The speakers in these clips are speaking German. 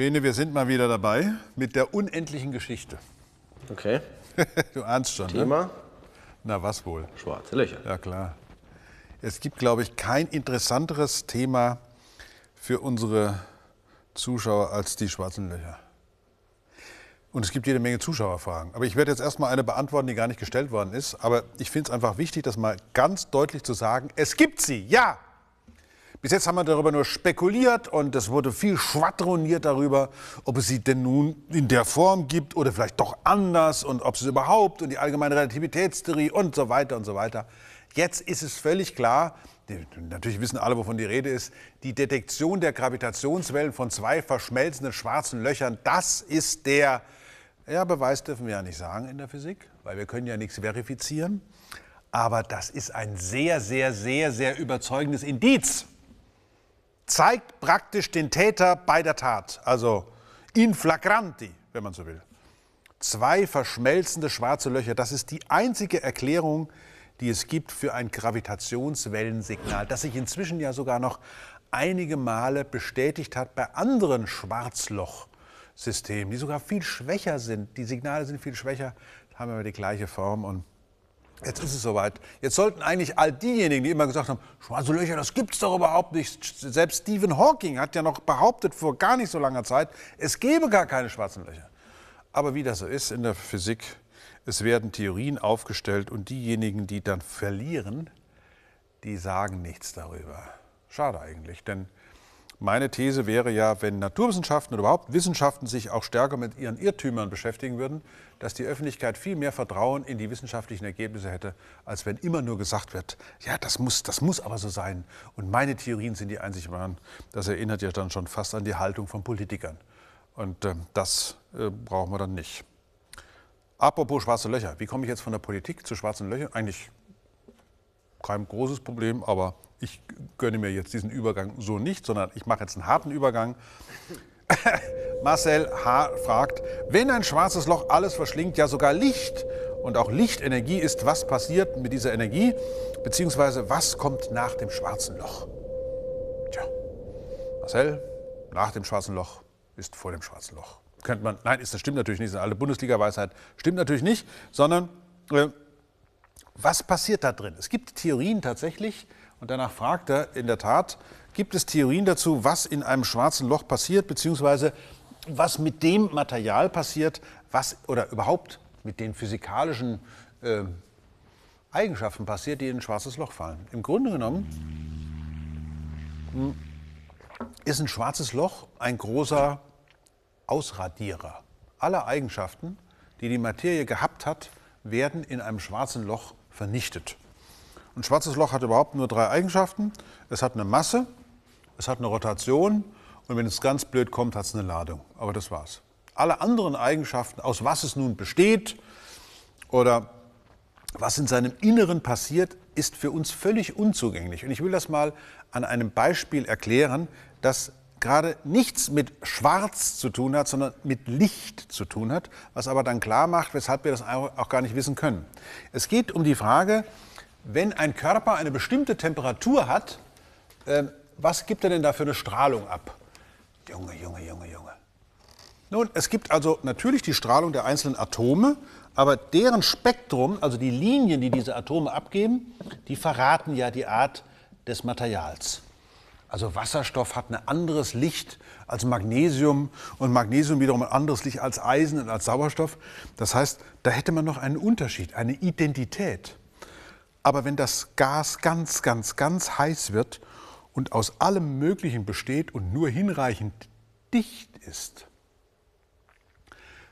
Bene, wir sind mal wieder dabei mit der unendlichen Geschichte. Okay. du ahnst schon, ne? Thema? Na, was wohl? Schwarze Löcher. Ja, klar. Es gibt, glaube ich, kein interessanteres Thema für unsere Zuschauer als die schwarzen Löcher. Und es gibt jede Menge Zuschauerfragen. Aber ich werde jetzt erstmal eine beantworten, die gar nicht gestellt worden ist. Aber ich finde es einfach wichtig, das mal ganz deutlich zu sagen. Es gibt sie, ja! Bis jetzt haben wir darüber nur spekuliert und es wurde viel schwadroniert darüber, ob es sie denn nun in der Form gibt oder vielleicht doch anders und ob es überhaupt und die allgemeine Relativitätstheorie und so weiter und so weiter. Jetzt ist es völlig klar, natürlich wissen alle, wovon die Rede ist, die Detektion der Gravitationswellen von zwei verschmelzenden schwarzen Löchern, das ist der, ja, Beweis dürfen wir ja nicht sagen in der Physik, weil wir können ja nichts verifizieren. Aber das ist ein sehr, sehr, sehr, sehr überzeugendes Indiz zeigt praktisch den Täter bei der Tat, also in flagranti, wenn man so will. Zwei verschmelzende schwarze Löcher, das ist die einzige Erklärung, die es gibt für ein Gravitationswellensignal, das sich inzwischen ja sogar noch einige Male bestätigt hat bei anderen Schwarzlochsystemen, die sogar viel schwächer sind. Die Signale sind viel schwächer, haben aber die gleiche Form und Jetzt ist es soweit. Jetzt sollten eigentlich all diejenigen, die immer gesagt haben, schwarze Löcher, das gibt es doch überhaupt nicht. Selbst Stephen Hawking hat ja noch behauptet vor gar nicht so langer Zeit, es gebe gar keine schwarzen Löcher. Aber wie das so ist in der Physik, es werden Theorien aufgestellt und diejenigen, die dann verlieren, die sagen nichts darüber. Schade eigentlich, denn meine These wäre ja, wenn Naturwissenschaften oder überhaupt Wissenschaften sich auch stärker mit ihren Irrtümern beschäftigen würden, dass die Öffentlichkeit viel mehr Vertrauen in die wissenschaftlichen Ergebnisse hätte, als wenn immer nur gesagt wird, ja, das muss, das muss aber so sein. Und meine Theorien sind die einzig wahren. Das erinnert ja dann schon fast an die Haltung von Politikern. Und äh, das äh, brauchen wir dann nicht. Apropos schwarze Löcher. Wie komme ich jetzt von der Politik zu schwarzen Löchern? Eigentlich kein großes Problem, aber ich gönne mir jetzt diesen Übergang so nicht, sondern ich mache jetzt einen harten Übergang. Marcel H. fragt, wenn ein schwarzes Loch alles verschlingt, ja sogar Licht und auch Lichtenergie ist, was passiert mit dieser Energie, beziehungsweise was kommt nach dem schwarzen Loch? Tja, Marcel, nach dem schwarzen Loch ist vor dem schwarzen Loch. Könnte man, nein, das stimmt natürlich nicht, das ist alte Bundesliga-Weisheit, stimmt natürlich nicht, sondern äh, was passiert da drin? Es gibt Theorien tatsächlich, und danach fragt er in der Tat, gibt es Theorien dazu, was in einem schwarzen Loch passiert, beziehungsweise was mit dem Material passiert, was oder überhaupt mit den physikalischen äh, Eigenschaften passiert, die in ein schwarzes Loch fallen. Im Grunde genommen hm, ist ein schwarzes Loch ein großer Ausradierer. Alle Eigenschaften, die die Materie gehabt hat, werden in einem schwarzen Loch vernichtet. Ein schwarzes Loch hat überhaupt nur drei Eigenschaften. Es hat eine Masse, es hat eine Rotation und wenn es ganz blöd kommt, hat es eine Ladung. Aber das war's. Alle anderen Eigenschaften, aus was es nun besteht oder was in seinem Inneren passiert, ist für uns völlig unzugänglich. Und ich will das mal an einem Beispiel erklären, das gerade nichts mit Schwarz zu tun hat, sondern mit Licht zu tun hat, was aber dann klar macht, weshalb wir das auch gar nicht wissen können. Es geht um die Frage, wenn ein Körper eine bestimmte Temperatur hat, äh, was gibt er denn da für eine Strahlung ab? Junge, Junge, Junge, Junge. Nun, es gibt also natürlich die Strahlung der einzelnen Atome, aber deren Spektrum, also die Linien, die diese Atome abgeben, die verraten ja die Art des Materials. Also Wasserstoff hat ein anderes Licht als Magnesium und Magnesium wiederum ein anderes Licht als Eisen und als Sauerstoff. Das heißt, da hätte man noch einen Unterschied, eine Identität. Aber wenn das Gas ganz, ganz, ganz heiß wird und aus allem Möglichen besteht und nur hinreichend dicht ist,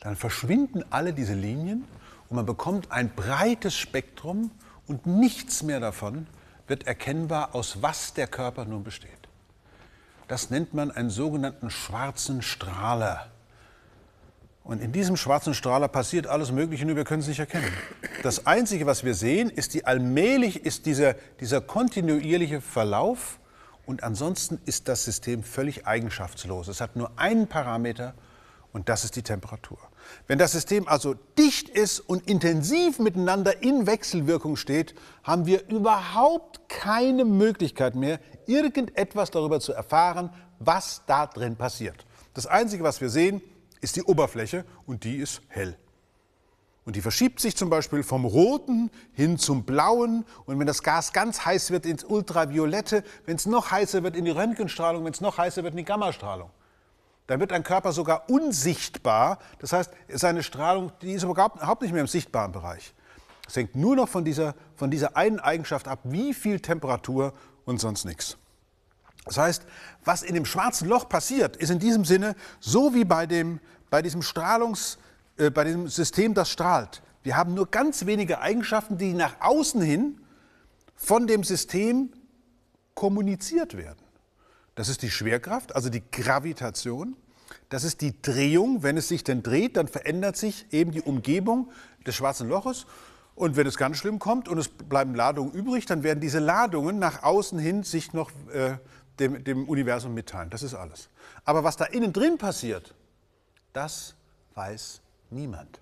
dann verschwinden alle diese Linien und man bekommt ein breites Spektrum und nichts mehr davon wird erkennbar, aus was der Körper nun besteht. Das nennt man einen sogenannten schwarzen Strahler. Und in diesem schwarzen Strahler passiert alles Mögliche, nur wir können es nicht erkennen. Das Einzige, was wir sehen, ist die allmählich ist dieser, dieser kontinuierliche Verlauf und ansonsten ist das System völlig eigenschaftslos. Es hat nur einen Parameter und das ist die Temperatur. Wenn das System also dicht ist und intensiv miteinander in Wechselwirkung steht, haben wir überhaupt keine Möglichkeit mehr, irgendetwas darüber zu erfahren, was da drin passiert. Das Einzige, was wir sehen, ist die Oberfläche und die ist hell. Und die verschiebt sich zum Beispiel vom Roten hin zum Blauen. Und wenn das Gas ganz heiß wird, ins Ultraviolette. Wenn es noch heißer wird, in die Röntgenstrahlung. Wenn es noch heißer wird, in die Gammastrahlung. Dann wird ein Körper sogar unsichtbar. Das heißt, seine Strahlung die ist überhaupt nicht mehr im sichtbaren Bereich. Es hängt nur noch von dieser, von dieser einen Eigenschaft ab, wie viel Temperatur und sonst nichts. Das heißt, was in dem schwarzen Loch passiert, ist in diesem Sinne so wie bei, dem, bei diesem Strahlungs- äh, bei diesem System, das strahlt. Wir haben nur ganz wenige Eigenschaften, die nach außen hin von dem System kommuniziert werden. Das ist die Schwerkraft, also die Gravitation. Das ist die Drehung. Wenn es sich denn dreht, dann verändert sich eben die Umgebung des schwarzen Loches. Und wenn es ganz schlimm kommt und es bleiben Ladungen übrig, dann werden diese Ladungen nach außen hin sich noch äh, dem, dem Universum mitteilen. Das ist alles. Aber was da innen drin passiert, das weiß Niemand.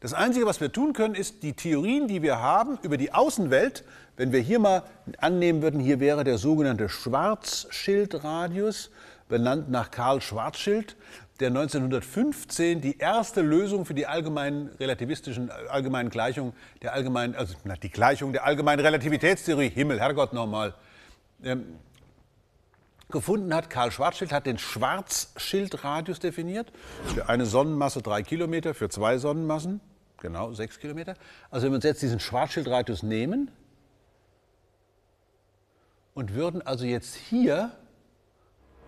Das Einzige, was wir tun können, ist die Theorien, die wir haben über die Außenwelt, wenn wir hier mal annehmen würden, hier wäre der sogenannte Schwarzschildradius, benannt nach Karl Schwarzschild, der 1915 die erste Lösung für die allgemeinen relativistischen allgemeinen Gleichungen der allgemeinen also die Gleichung der allgemeinen Relativitätstheorie Himmel Herrgott nochmal ähm, gefunden hat. Karl Schwarzschild hat den Schwarzschildradius definiert. Für eine Sonnenmasse drei Kilometer, für zwei Sonnenmassen genau sechs Kilometer. Also wenn wir uns jetzt diesen Schwarzschildradius nehmen und würden also jetzt hier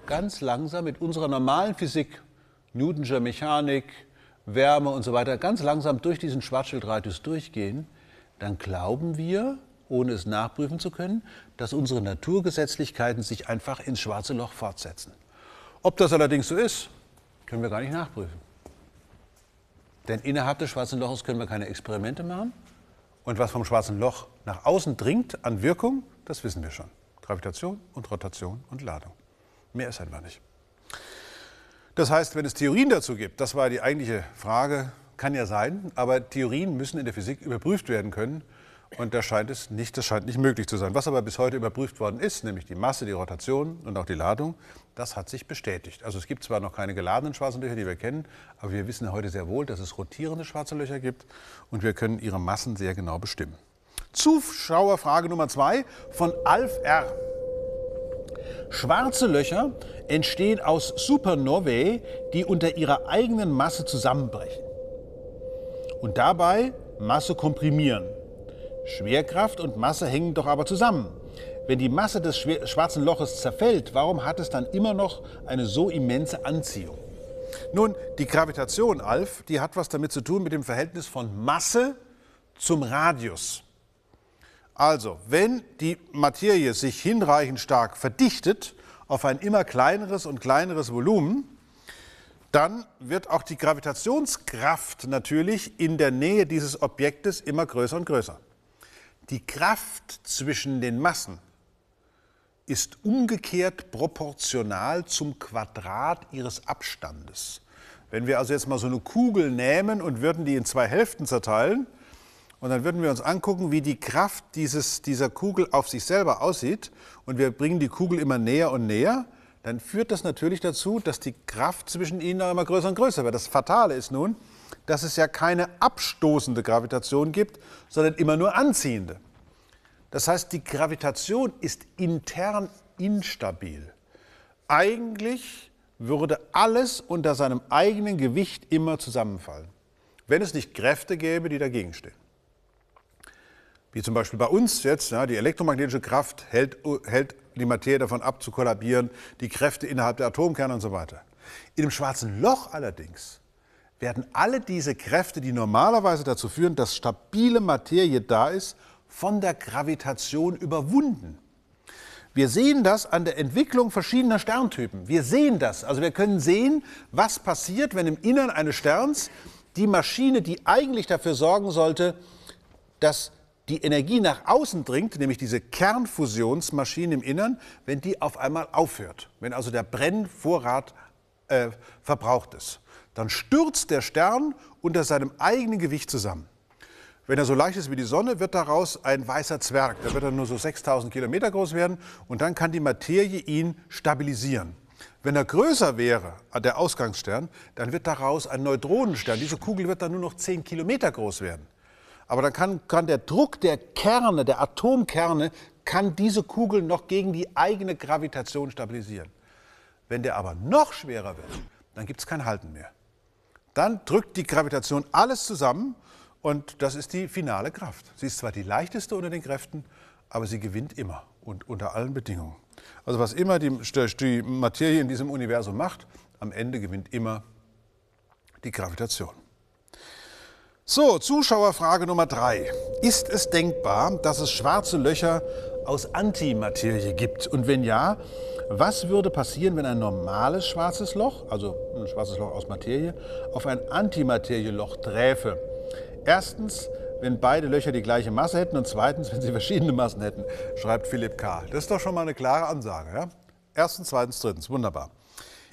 ganz langsam mit unserer normalen Physik, Newtonscher Mechanik, Wärme und so weiter, ganz langsam durch diesen Schwarzschildradius durchgehen, dann glauben wir, ohne es nachprüfen zu können, dass unsere Naturgesetzlichkeiten sich einfach ins schwarze Loch fortsetzen. Ob das allerdings so ist, können wir gar nicht nachprüfen. Denn innerhalb des schwarzen Loches können wir keine Experimente machen. Und was vom schwarzen Loch nach außen dringt an Wirkung, das wissen wir schon. Gravitation und Rotation und Ladung. Mehr ist einfach nicht. Das heißt, wenn es Theorien dazu gibt, das war die eigentliche Frage, kann ja sein, aber Theorien müssen in der Physik überprüft werden können. Und das scheint, es nicht, das scheint nicht möglich zu sein. Was aber bis heute überprüft worden ist, nämlich die Masse, die Rotation und auch die Ladung, das hat sich bestätigt. Also es gibt zwar noch keine geladenen schwarzen Löcher, die wir kennen, aber wir wissen heute sehr wohl, dass es rotierende schwarze Löcher gibt und wir können ihre Massen sehr genau bestimmen. Zuschauerfrage Nummer zwei von Alf R. Schwarze Löcher entstehen aus Supernovae, die unter ihrer eigenen Masse zusammenbrechen und dabei Masse komprimieren. Schwerkraft und Masse hängen doch aber zusammen. Wenn die Masse des schwarzen Loches zerfällt, warum hat es dann immer noch eine so immense Anziehung? Nun, die Gravitation, Alf, die hat was damit zu tun mit dem Verhältnis von Masse zum Radius. Also, wenn die Materie sich hinreichend stark verdichtet auf ein immer kleineres und kleineres Volumen, dann wird auch die Gravitationskraft natürlich in der Nähe dieses Objektes immer größer und größer. Die Kraft zwischen den Massen ist umgekehrt proportional zum Quadrat ihres Abstandes. Wenn wir also jetzt mal so eine Kugel nehmen und würden die in zwei Hälften zerteilen, und dann würden wir uns angucken, wie die Kraft dieses, dieser Kugel auf sich selber aussieht, und wir bringen die Kugel immer näher und näher, dann führt das natürlich dazu, dass die Kraft zwischen ihnen immer größer und größer wird. Das Fatale ist nun, dass es ja keine abstoßende Gravitation gibt, sondern immer nur anziehende. Das heißt, die Gravitation ist intern instabil. Eigentlich würde alles unter seinem eigenen Gewicht immer zusammenfallen, wenn es nicht Kräfte gäbe, die dagegen stehen. Wie zum Beispiel bei uns jetzt, ja, die elektromagnetische Kraft hält, hält die Materie davon ab zu kollabieren, die Kräfte innerhalb der Atomkerne und so weiter. In dem schwarzen Loch allerdings werden alle diese Kräfte, die normalerweise dazu führen, dass stabile Materie da ist, von der Gravitation überwunden. Wir sehen das an der Entwicklung verschiedener Sterntypen. Wir sehen das. Also wir können sehen, was passiert, wenn im Innern eines Sterns die Maschine, die eigentlich dafür sorgen sollte, dass die Energie nach außen dringt, nämlich diese Kernfusionsmaschine im Innern, wenn die auf einmal aufhört, wenn also der Brennvorrat äh, verbraucht ist dann stürzt der Stern unter seinem eigenen Gewicht zusammen. Wenn er so leicht ist wie die Sonne, wird daraus ein weißer Zwerg. Der wird dann nur so 6000 Kilometer groß werden und dann kann die Materie ihn stabilisieren. Wenn er größer wäre, der Ausgangsstern, dann wird daraus ein Neutronenstern. Diese Kugel wird dann nur noch 10 Kilometer groß werden. Aber dann kann, kann der Druck der Kerne, der Atomkerne, kann diese Kugel noch gegen die eigene Gravitation stabilisieren. Wenn der aber noch schwerer wird, dann gibt es kein Halten mehr. Dann drückt die Gravitation alles zusammen und das ist die finale Kraft. Sie ist zwar die leichteste unter den Kräften, aber sie gewinnt immer und unter allen Bedingungen. Also was immer die, die Materie in diesem Universum macht, am Ende gewinnt immer die Gravitation. So, Zuschauerfrage Nummer drei. Ist es denkbar, dass es schwarze Löcher aus Antimaterie gibt? Und wenn ja, was würde passieren, wenn ein normales schwarzes Loch, also ein schwarzes Loch aus Materie, auf ein Antimaterieloch träfe? Erstens, wenn beide Löcher die gleiche Masse hätten und zweitens, wenn sie verschiedene Massen hätten, schreibt Philipp K. Das ist doch schon mal eine klare Ansage. Ja? Erstens, zweitens, drittens. Wunderbar.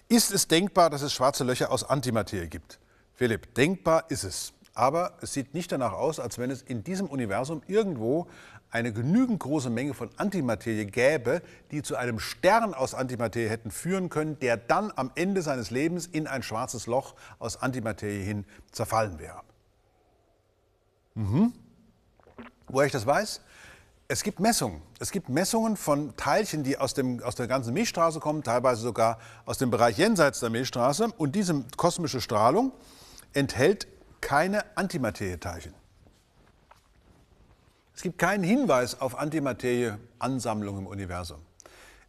Ist es denkbar, dass es schwarze Löcher aus Antimaterie gibt? Philipp, denkbar ist es. Aber es sieht nicht danach aus, als wenn es in diesem Universum irgendwo eine genügend große Menge von Antimaterie gäbe, die zu einem Stern aus Antimaterie hätten führen können, der dann am Ende seines Lebens in ein schwarzes Loch aus Antimaterie hin zerfallen wäre. Mhm. Woher ich das weiß? Es gibt Messungen. Es gibt Messungen von Teilchen, die aus, dem, aus der ganzen Milchstraße kommen, teilweise sogar aus dem Bereich jenseits der Milchstraße. Und diese kosmische Strahlung enthält keine Antimaterieteilchen. Es gibt keinen Hinweis auf Antimaterieansammlung im Universum.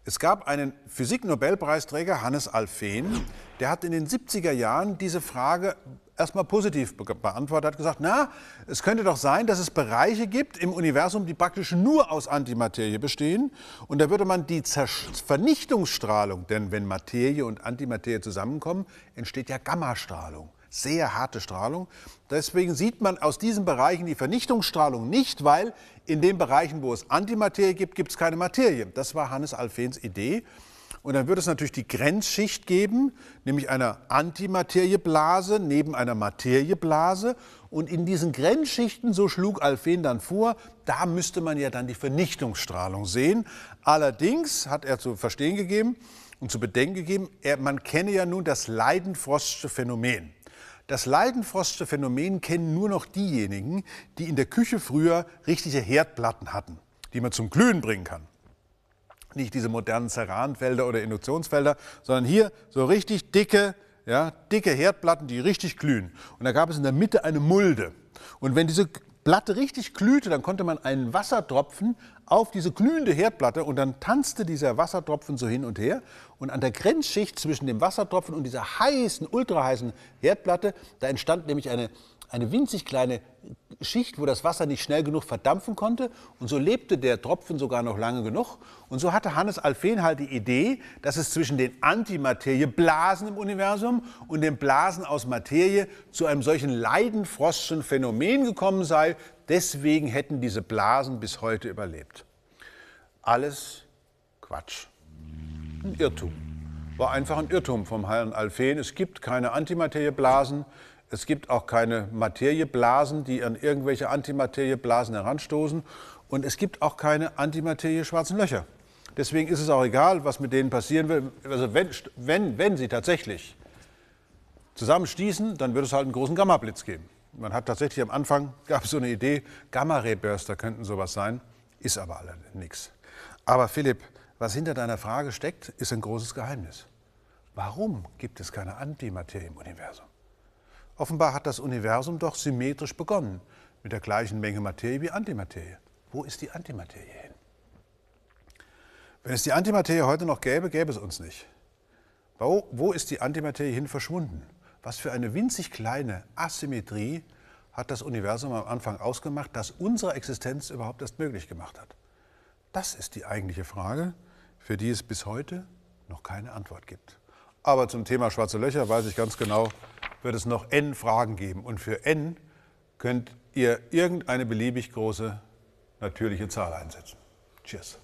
Es gab einen Physik-Nobelpreisträger, Hannes Alfvén, der hat in den 70er Jahren diese Frage erstmal positiv beantwortet, hat gesagt, na, es könnte doch sein, dass es Bereiche gibt im Universum, die praktisch nur aus Antimaterie bestehen. Und da würde man die Vernichtungsstrahlung, denn wenn Materie und Antimaterie zusammenkommen, entsteht ja Gammastrahlung sehr harte Strahlung. Deswegen sieht man aus diesen Bereichen die Vernichtungsstrahlung nicht, weil in den Bereichen, wo es Antimaterie gibt, gibt es keine Materie. Das war Hannes Alfvéns Idee. Und dann würde es natürlich die Grenzschicht geben, nämlich eine Antimaterieblase neben einer Materieblase. Und in diesen Grenzschichten, so schlug Alfvén dann vor, da müsste man ja dann die Vernichtungsstrahlung sehen. Allerdings hat er zu verstehen gegeben und zu bedenken gegeben, er, man kenne ja nun das Leidenfrostsche Phänomen. Das Leidenfrostsche Phänomen kennen nur noch diejenigen, die in der Küche früher richtige Herdplatten hatten, die man zum Glühen bringen kann. Nicht diese modernen Ceranfelder oder Induktionsfelder, sondern hier so richtig dicke, ja, dicke Herdplatten, die richtig glühen. Und da gab es in der Mitte eine Mulde. Und wenn diese Platte richtig glühte, dann konnte man einen Wassertropfen auf diese glühende Herdplatte und dann tanzte dieser Wassertropfen so hin und her. Und an der Grenzschicht zwischen dem Wassertropfen und dieser heißen, ultraheißen Herdplatte, da entstand nämlich eine, eine winzig kleine Schicht, wo das Wasser nicht schnell genug verdampfen konnte. Und so lebte der Tropfen sogar noch lange genug. Und so hatte Hannes Alfvén halt die Idee, dass es zwischen den Antimaterieblasen im Universum und den Blasen aus Materie zu einem solchen leidenfrostschen Phänomen gekommen sei. Deswegen hätten diese Blasen bis heute überlebt. Alles Quatsch. Ein Irrtum. War einfach ein Irrtum vom Herrn Alfvén. Es gibt keine Antimaterieblasen. Es gibt auch keine Materieblasen, die an irgendwelche Antimaterieblasen heranstoßen. Und es gibt auch keine Antimaterie-schwarzen Löcher. Deswegen ist es auch egal, was mit denen passieren will. Also wenn, wenn, wenn sie tatsächlich zusammenstießen, dann wird es halt einen großen Gamma-Blitz geben. Man hat tatsächlich am Anfang, gab es so eine Idee, Gamma-Ray-Burster könnten sowas sein, ist aber alle nichts. Aber Philipp, was hinter deiner Frage steckt, ist ein großes Geheimnis. Warum gibt es keine Antimaterie im Universum? Offenbar hat das Universum doch symmetrisch begonnen, mit der gleichen Menge Materie wie Antimaterie. Wo ist die Antimaterie hin? Wenn es die Antimaterie heute noch gäbe, gäbe es uns nicht. Wo, wo ist die Antimaterie hin verschwunden? Was für eine winzig kleine Asymmetrie hat das Universum am Anfang ausgemacht, das unsere Existenz überhaupt erst möglich gemacht hat? Das ist die eigentliche Frage, für die es bis heute noch keine Antwort gibt. Aber zum Thema schwarze Löcher weiß ich ganz genau, wird es noch n Fragen geben. Und für n könnt ihr irgendeine beliebig große natürliche Zahl einsetzen. Cheers.